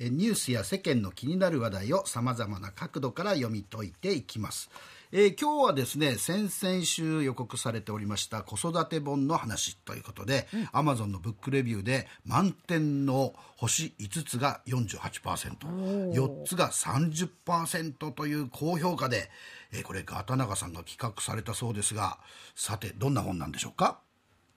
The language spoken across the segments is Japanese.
えニュースや世間の気になる話題をさまざまな角度から読み解いていきます。えー今日はですね先々週予告されておりました子育て本の話ということで、アマゾンのブックレビューで満点の星5つが 48%4 つが30%という高評価で、えーこれガタナガさんが企画されたそうですがさてどんな本なんでしょうか？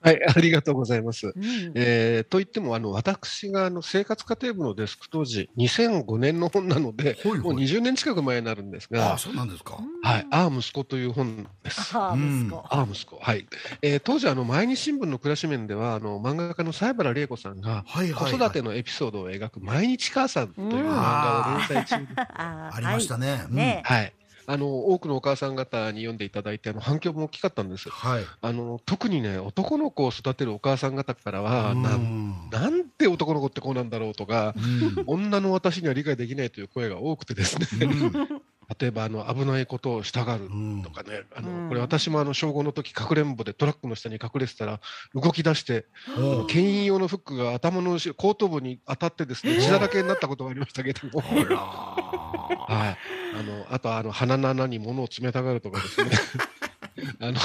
はい、ありがとうございます。えーと言っても、あの、私があの生活家庭部のデスク当時、2005年の本なので、ほいほいもう20年近く前になるんですああが、そうなんですか、はい、ああ、息子という本です。ああ、息子。ああ、息子。はい。えー当時、あの、毎日新聞の暮らし面では、あの、漫画家の西原玲子さんが、はいはい、子育てのエピソードを描く毎日母さんという漫画を連載中で、あありましたね。ね、うんねはい。あの、多くのお母さん方に読んでいただいて、あの、反響も大きかったんです。はい。あの、特にね、男の子を育てるお母さん方からは、うん。なんなんで男の子ってこうなんだろうとか、うん。女の私には理解できないという声が多くてですね、うん。例えばあの危ないことをしたがるうんとかね、あうん。のこれ私もあの小5の時かくれんぼでトラックの下に隠れてたら動き出して、おう牽引用のフックが頭の後ろ後頭部に当たってですね、血だらけになったことがありましたけども、はい、あのあとあの鼻の穴に物を詰めたがるとかですね。あの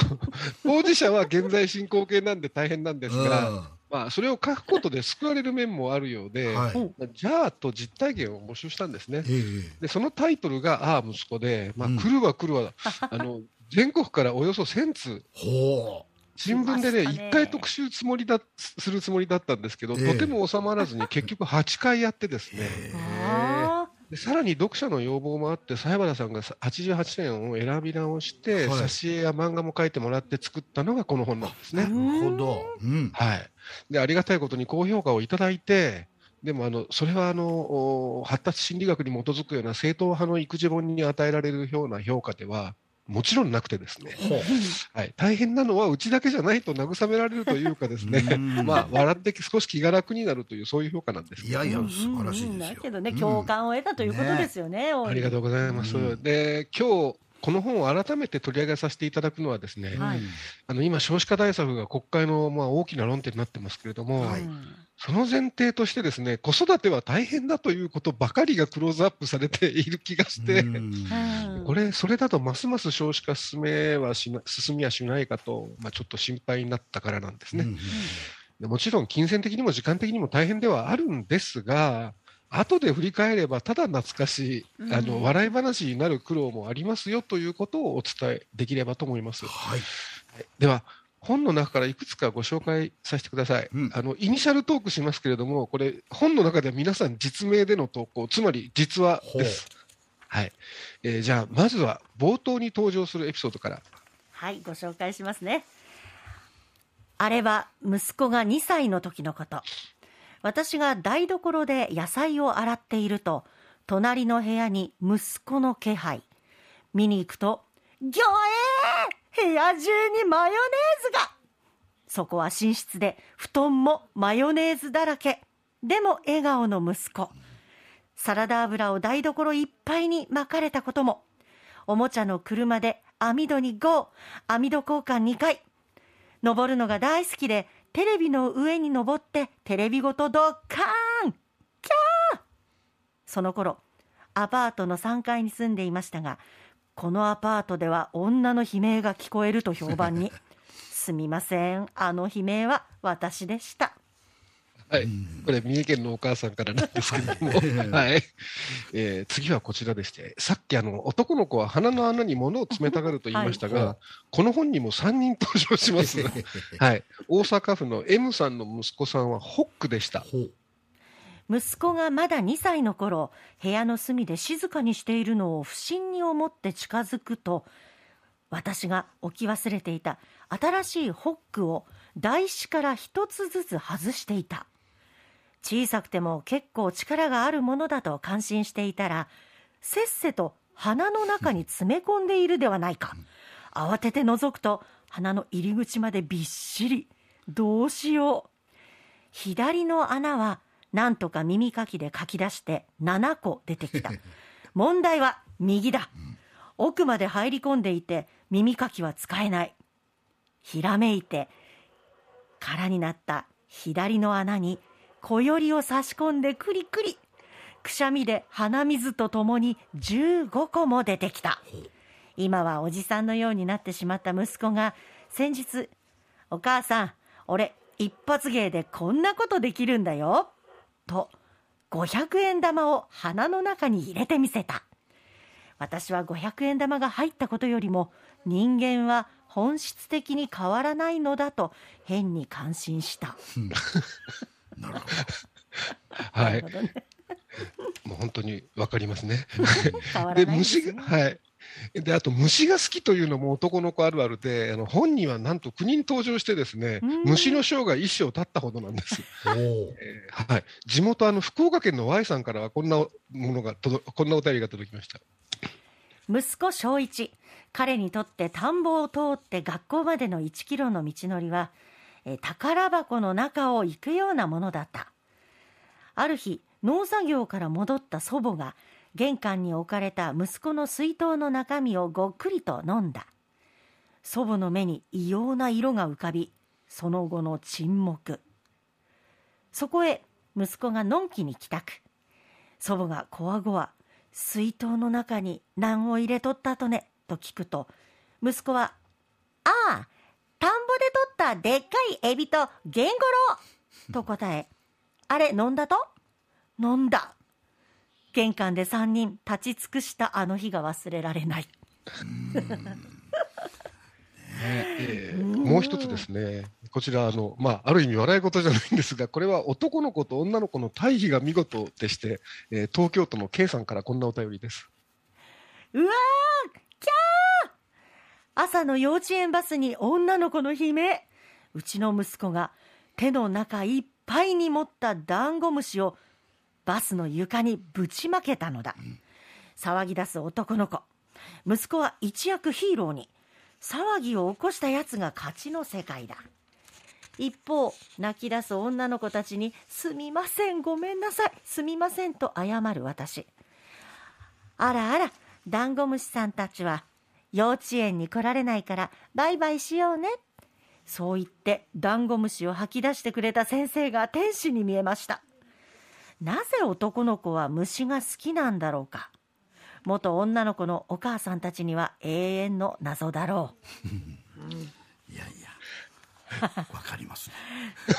当事者は現在進行形なんで大変なんですが、まあ、それを書くことで救われる面もあるよううで、んはい。う。んじゃあと実体験を募集したんですね。ええで、そのタイトルが、ああ、息子で、まあ、うん。来るわ来るわ、あの、全国からおよそ1000通、ほ新聞でね、来ましたね。1回特集つもりだ、するつもりだったんですけど、ええ。とても収まらずに結局8回やってですう、ね、でさらに読者の要望もあって、西原さんがさ88年を選び直して、はい挿絵や漫画も書いてもらって作ったのがこの本なんですね。えなるほど、うん、はい。で、ありがたいことに高評価をいただいて、でも、あの、それは、あの、お発達心理学に基づくような正統派の育児本に与えられるような評価では、もちろんなくてですね、はい。大変なのはうちだけじゃないと慰められるというかですね、うん。まあ、笑って少し気が楽になるという、そういう評価なんです。いやいやうん。素晴らしいうんですよ。だけどね、うん。共感を得たということですよね。ありがとうございます。うん。で、今日、この本を改めて取り上げさせていただくのはですね、はい。あの今、少子化対策が国会のまあ大きな論点になってますけれども、はい。うんその前提としてですね、子育ては大変だということばかりがクローズアップされている気がして、うん。うんこれ、それだとますます少子化進めはしな進みはしないかと、まあ、ちょっと心配になったからなんですね。うん。でもちろん金銭的にも時間的にも大変ではあるんですが、後で振り返れば、ただ懐かしい、あうんの笑い話になる苦労もありますよということをお伝えできればと思います。はいでは、本の中からいくつかご紹介させてください。うんあのイニシャルトークしますけれども、これ、本の中では皆さん実名での投稿、つまり実話です。はいえーじゃあ、まずは冒頭に登場するエピソードから。はい、ご紹介しますね。あれは息子が2歳の時のこと。私が台所で野菜を洗っていると、隣の部屋に息子の気配。見に行くと、ぎょえー部屋中にマヨネーズがそこは寝室で布団もマヨネーズだらけ。でも笑顔の息子。サラダ油を台所いっぱいに巻かれたことも。おもちゃの車で網戸に GO! 網戸交換2回。登るのが大好きで、テレビの上に登ってテレビごとドッカーンキャーその頃、アパートの3階に住んでいましたが、このアパートでは女の悲鳴が聞こえると評判に。すみません、あの悲鳴は私でした。はい、これ、三重県のお母さんからなんですけども、はい。えー次はこちらでして、さっきあの男の子は鼻の穴に物を詰めたがると言いましたが、はい。この本にも3人登場します。はい、大阪府の M さんの息子さんはホックでした。息子がまだ2歳の頃部屋の隅で静かにしているのを不審に思って近づくと私が置き忘れていた新しいホックを台紙から一つずつ外していた小さくても結構力があるものだと感心していたらせっせと鼻の中に詰め込んでいるではないか。慌てて覗くと鼻の入り口までびっしり。どうしよう。左の穴はなんとか耳かきで書き出して7個出てきた。問題は右だ。奥まで入り込んでいて耳かきは使えない。ひらめいて空になった左の穴に小よりを差し込んでクリクリ。くしゃみで鼻水とともに15個も出てきた。今はおじさんのようになってしまった息子が先日「お母さん俺一発芸でこんなことできるんだよ」と500円玉を鼻の中に入れてみせた。私は500円玉が入ったことよりも人間は本質的に変わらないのだと変に感心した。なるほはいもう本当にわかりますね。で虫が、はい。で、あと虫が好きというのも男の子あるあるで、あの本にはなんと国に登場してですねうん、虫の生涯一生経ったほどなんです。ど。おお。えーはい。地元あの福岡県の Y さんからはこんなものが届こんなお便りが届きました。息子正一彼にとって田んぼを通って学校までの1キロの道のりはえ宝箱の中を行くようなものだった。ある日農作業から戻った祖母が玄関に置かれた息子の水筒の中身をごっくりと飲んだ。祖母の目に異様な色が浮かびその後の沈黙。そこへ息子がのんきに帰宅。祖母がこわごわ水筒の中に何を入れとったとね？と聞くと息子は「ああ田んぼで取ったでっかいエビとゲンゴロウ」と答え「あれ飲んだと?」「飲んだ」玄関で3人立ち尽くしたあの日が忘れられない。え。ーもう一つですね、こちらあの、まあ、ある意味笑い事じゃないんですが、これは男の子と女の子の対比が見事でして、えー東京都の K さんからこんなお便りです。うわーキャー朝の幼稚園バスに女の子の悲鳴。うちの息子が手の中いっぱいに持ったダンゴムシをバスの床にぶちまけたのだ、騒ぎ出す男の子。息子は一躍ヒーローに。騒ぎを起こしたやつが勝ちの世界だ。一方泣き出す女の子たちに「すみませんごめんなさい。すみません」と謝る私。あらあら、ダンゴムシさんたちは幼稚園に来られないからバイバイしようね。そう言ってダンゴムシを吐き出してくれた先生が天使に見えました。なぜ男の子は虫が好きなんだろうか。元女の子のお母さんたちには永遠の謎だろう いやいや。わかりますね。う。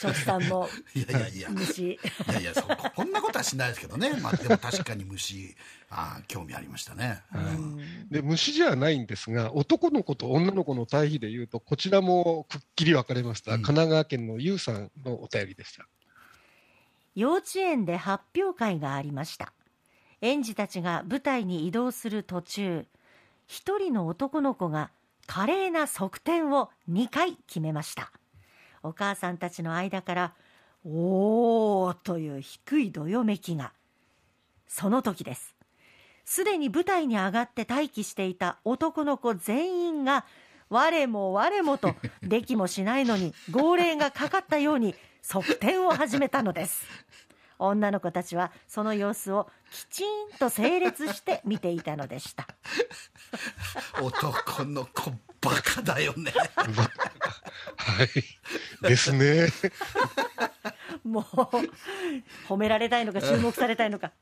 初期さんもいやいやいや。虫。いやいやそここんなことはしないですけどね、まあ、でも確かに虫あー興味ありましたね、うんで虫じゃないんですが、男の子と女の子の対比でいうと、こちらもくっきり分かれました、うん神奈川県のゆうさんのお便りでした。幼稚園で発表会がありました園児たちが舞台に移動する途中一人の男の子が華麗な側転を2回決めました。お母さんたちの間から「おー」という低いどよめきがその時です。すでに舞台に上がって待機していた男の子全員が我も我もと できもしないのに号令がかかったように側転を始めたのです女の子たちはその様子をきちんと整列して見ていたのでした 男の子バカだよねはい。ですね。もう褒められたいのか注目されたいのか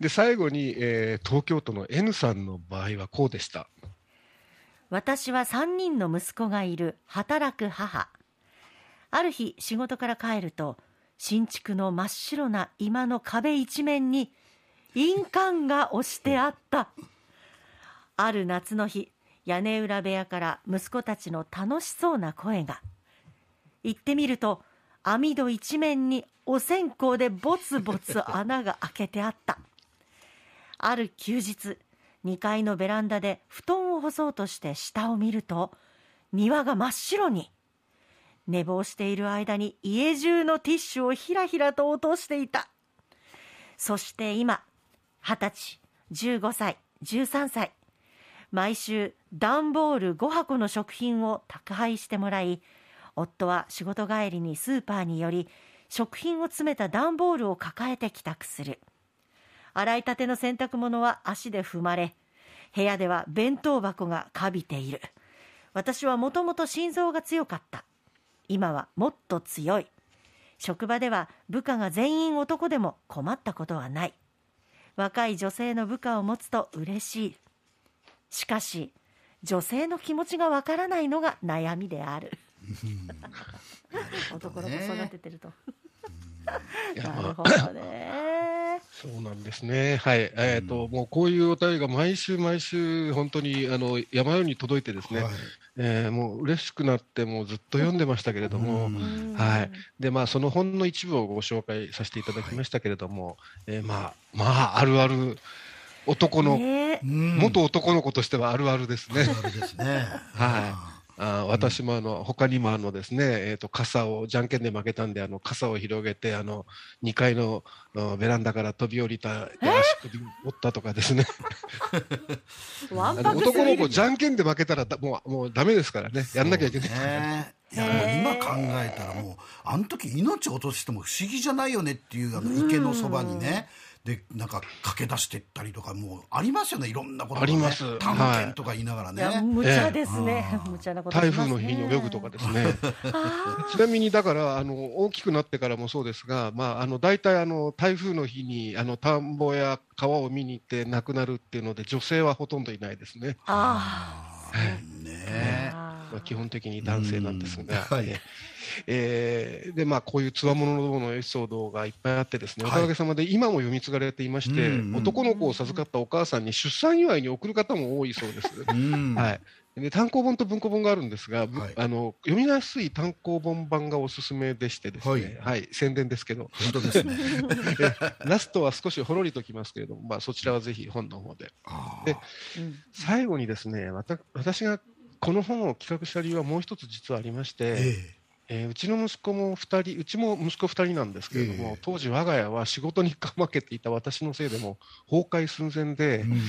で、最後に、えー東京都の N さんの場合はこうでした。私は3人の息子がいる働く母ある日仕事から帰ると新築の真っ白な居間の壁一面に印鑑が押してあった。ある夏の日屋根裏部屋から息子たちの楽しそうな声が。行ってみると網戸一面にお線香でボツボツ穴が開けてあった。ある休日2階のベランダで布団を干そうとして下を見ると庭が真っ白に。寝坊している間に家中のティッシュをひらひらと落としていた。そして今20歳15歳13歳毎週段ボール5箱の食品を宅配してもらい夫は仕事帰りにスーパーに寄り食品を詰めた段ボールを抱えて帰宅する。洗いたての洗濯物は足で踏まれ部屋では弁当箱がかびている。私はもともと心臓が強かった。今はもっと強い。職場では部下が全員男でも困ったことはない。若い女性の部下を持つと嬉しい。しかし女性の気持ちがわからないのが悩みである。男の子育ててると。なるほどねそうなんですね。はい。えっ、ー、と、もうこういうお便りが毎週毎週、本当に、あの、山ように届いてですね、はい、えー、もう嬉しくなって、もうずっと読んでましたけれども、はい。で、まあ、その本の一部をご紹介させていただきましたけれども、はい、えー、まあ、まあ、あるある、男の、元男の子としてはあるあるですね。あるあるですね。はい。あ私もあの他にもあのですね、えー、と傘をじゃんけんで負けたんであの傘を広げてあの2階のベランダから飛び降りた足首折ったとかですね。男の子じゃんけんで負けたらだもうもうダメですからね。やんなきゃいけない、ね、いや今考えたらもうあの時命を落としても不思議じゃないよねっていうあの池のそばにね、でなんか駆け出してったりとかもうありますよね。いろんなことが、ね、あります探検とか言いながらね、はい、無茶ですね、ええ、無茶なこと、ね、台風の日に泳ぐとかですね。ちなみにだからあの大きくなってからもそうですがまああの大体あの台風の日にあの田んぼや川を見に行って亡くなるっていうので女性はほとんどいないですね。ああ、はい、ねまあ、基本的に男性なんですが、はい、えー、でまあこういうつわもののエピソードがいっぱいあってですね、おかげさまで今も読み継がれていまして、男の子を授かったお母さんに出産祝いに送る方も多いそうです。はい。で単行本と文庫本があるんですが、はい、あの読みやすい単行本版がおすすめでしてですね、はい、はい、宣伝ですけど、本当ですね。ラストは少しほろりときますけれども、まあそちらはぜひ本の方で。で、最後にですね、私がこの本を企画した理由はもう一つ実はありまして、えーえー、うちの息子も2人、うちも息子2人なんですけれども、えー、当時、我が家は仕事にかまけていた私のせいでも崩壊寸前で、うん、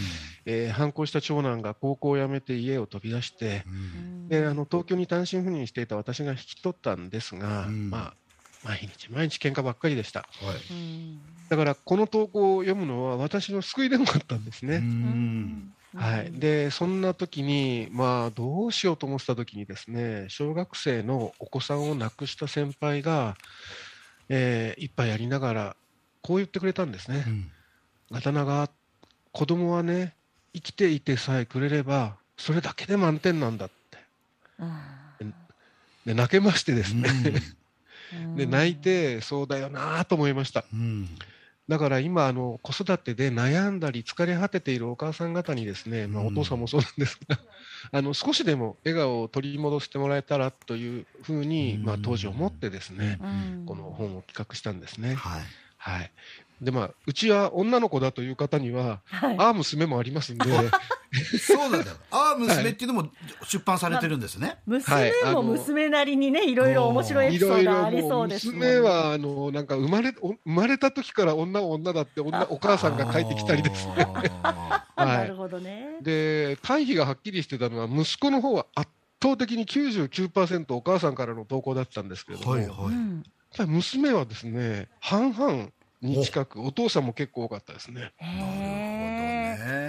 えー、反抗した長男が高校を辞めて家を飛び出して、うん、であの東京に単身赴任していた私が引き取ったんですが、うん、まあ、毎日毎日喧嘩ばっかりでした、はい、だからこの投稿を読むのは私の救いでもあったんですね。はい、でそんな時にまあどうしようと思ってた時にですね小学生のお子さんを亡くした先輩が、えー、一杯やりながらこう言ってくれたんですね。うん、刀が子供はね生きていてさえくれればそれだけで満点なんだって。で泣けましてですね、うん、で泣いてそうだよなと思いました。うんだから今あの、子育てで悩んだり疲れ果てているお母さん方にですね、まあ、お父さんもそうなんですが、あの少しでも笑顔を取り戻してもらえたらというふうに、まあ、当時思ってですね、この本を企画したんですね。はい、はい。でまあ、うちは女の子だという方には、はい、ああ娘もありますんでそうなんだよ。ああ娘っていうのも出版されてるんですね、ま娘も娘なりにねいろいろ面白いエピソードありそうですね、娘はあのなんか生まれ生まれた時から女は女だって女お母さんが書いてきたりです。ねはい、なるほどね。で対比がはっきりしてたのは息子の方は圧倒的に99%お母さんからの投稿だったんですけれども、はいはい、娘はですね半々に近く、お父さんも結構多かったですね。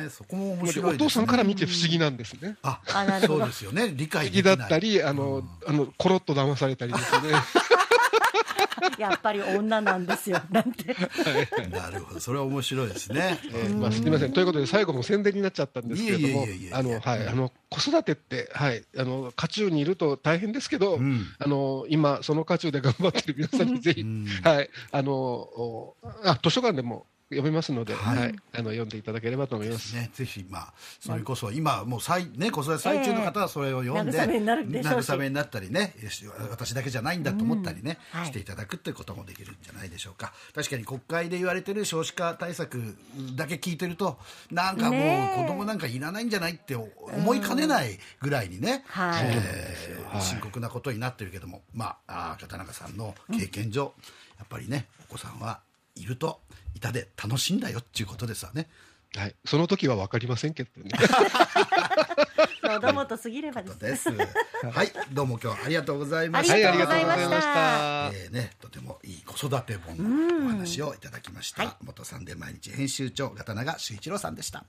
ね。そこも面白い、ね、お父さんから見て不思議なんですね。あ、そうですよね。理解的だったり、あの、あの、コロッと騙されたりですね。やっぱり女なんですよ、なんて。なるほど、それは面白いですね。えー、まあ、すみません、ということで、最後も宣伝になっちゃったんですけれども。あの、はい、あの、子育てって、はい、あの、渦中にいると大変ですけど。うん、あの、今、その渦中で頑張ってる皆さんにぜひ、うん、はい、あの、あ、図書館でも。読めますので、はい、はい、あの読んでいただければと思います。ね、ぜひまあそれこそ今もう最ね子育て最中の方はそれを読んで、えー、慰めになる慰めになったりね、私だけじゃないんだと思ったりね、うん、していただくということもできるんじゃないでしょうか。確かに国会で言われてる少子化対策だけ聞いてるとなんかもう子供なんかいらないんじゃないって思いかねないぐらいにね、はい、えー、深刻なことになってるけども、まああ片中さんの経験上、うん、やっぱりねお子さんはいると板で楽しんだよっていうことですわね。はい、その時は分かりませんけどね。子供と過ぎればです。はい、どうも今日はありがとうございました。ありがとうございました。えー、ね、とてもいい子育て本のお話をいただきました。元サンデー毎日編集長、片永修一郎さんでした。